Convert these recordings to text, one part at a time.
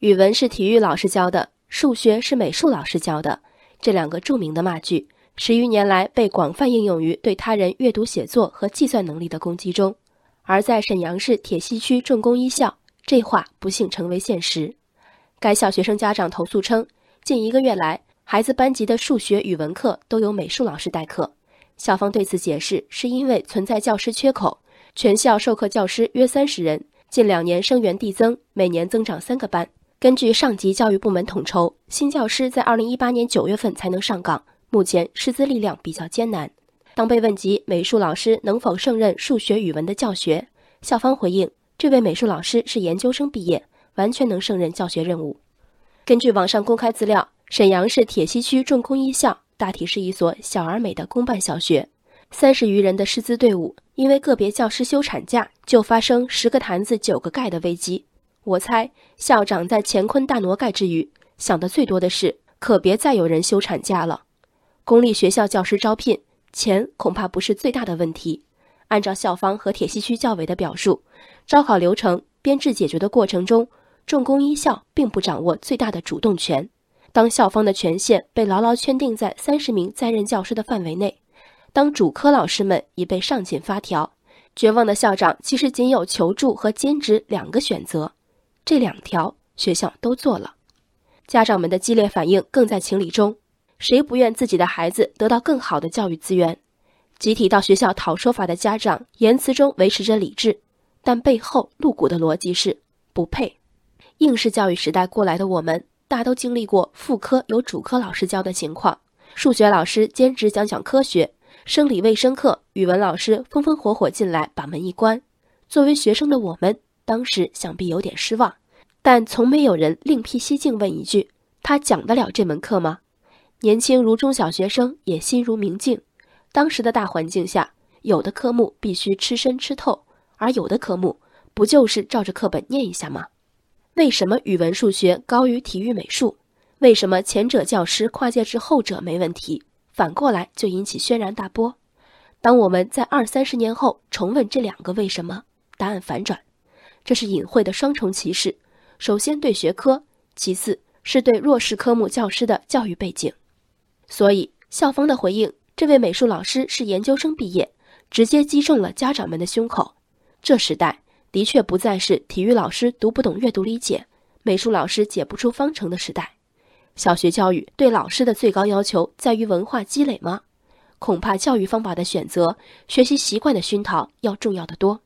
语文是体育老师教的，数学是美术老师教的。这两个著名的骂句，十余年来被广泛应用于对他人阅读写作和计算能力的攻击中。而在沈阳市铁西区重工一校，这话不幸成为现实。该校学生家长投诉称，近一个月来，孩子班级的数学、语文课都由美术老师代课。校方对此解释，是因为存在教师缺口，全校授课教师约三十人，近两年生源递增，每年增长三个班。根据上级教育部门统筹，新教师在二零一八年九月份才能上岗，目前师资力量比较艰难。当被问及美术老师能否胜任数学、语文的教学，校方回应，这位美术老师是研究生毕业，完全能胜任教学任务。根据网上公开资料，沈阳市铁西区重工一校。大体是一所小而美的公办小学，三十余人的师资队伍，因为个别教师休产假，就发生十个坛子九个盖的危机。我猜校长在乾坤大挪盖之余，想的最多的是，可别再有人休产假了。公立学校教师招聘，钱恐怕不是最大的问题。按照校方和铁西区教委的表述，招考流程编制解决的过程中，重工一校并不掌握最大的主动权。当校方的权限被牢牢圈定在三十名在任教师的范围内，当主科老师们已被上紧发条，绝望的校长其实仅有求助和兼职两个选择，这两条学校都做了，家长们的激烈反应更在情理中，谁不愿自己的孩子得到更好的教育资源？集体到学校讨说法的家长言辞中维持着理智，但背后露骨的逻辑是不配。应试教育时代过来的我们。大都经历过副科由主科老师教的情况，数学老师兼职讲讲科学，生理卫生课语文老师风风火火进来把门一关。作为学生的我们，当时想必有点失望，但从没有人另辟蹊径问一句：他讲得了这门课吗？年轻如中小学生也心如明镜。当时的大环境下，有的科目必须吃深吃透，而有的科目不就是照着课本念一下吗？为什么语文、数学高于体育、美术？为什么前者教师跨界至后者没问题？反过来就引起轩然大波。当我们在二三十年后重问这两个为什么，答案反转，这是隐晦的双重歧视。首先对学科，其次是对弱势科目教师的教育背景。所以校方的回应：这位美术老师是研究生毕业，直接击中了家长们的胸口。这时代。的确不再是体育老师读不懂阅读理解，美术老师解不出方程的时代。小学教育对老师的最高要求在于文化积累吗？恐怕教育方法的选择、学习习惯的熏陶要重要的多。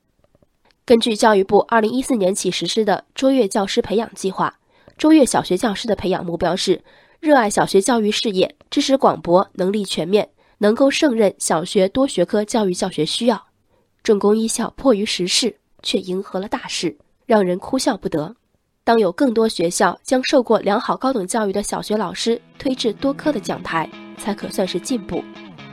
根据教育部二零一四年起实施的卓越教师培养计划，卓越小学教师的培养目标是热爱小学教育事业、知识广博、能力全面，能够胜任小学多学科教育教学需要。重工一校迫于时势。却迎合了大势，让人哭笑不得。当有更多学校将受过良好高等教育的小学老师推至多科的讲台，才可算是进步。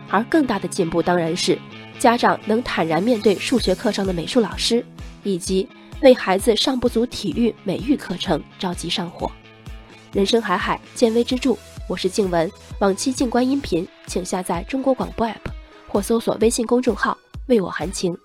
而更大的进步，当然是家长能坦然面对数学课上的美术老师，以及为孩子上不足体育、美育课程着急上火。人生海海，见微知著。我是静文，往期静观音频，请下载中国广播 app 或搜索微信公众号“为我含情”。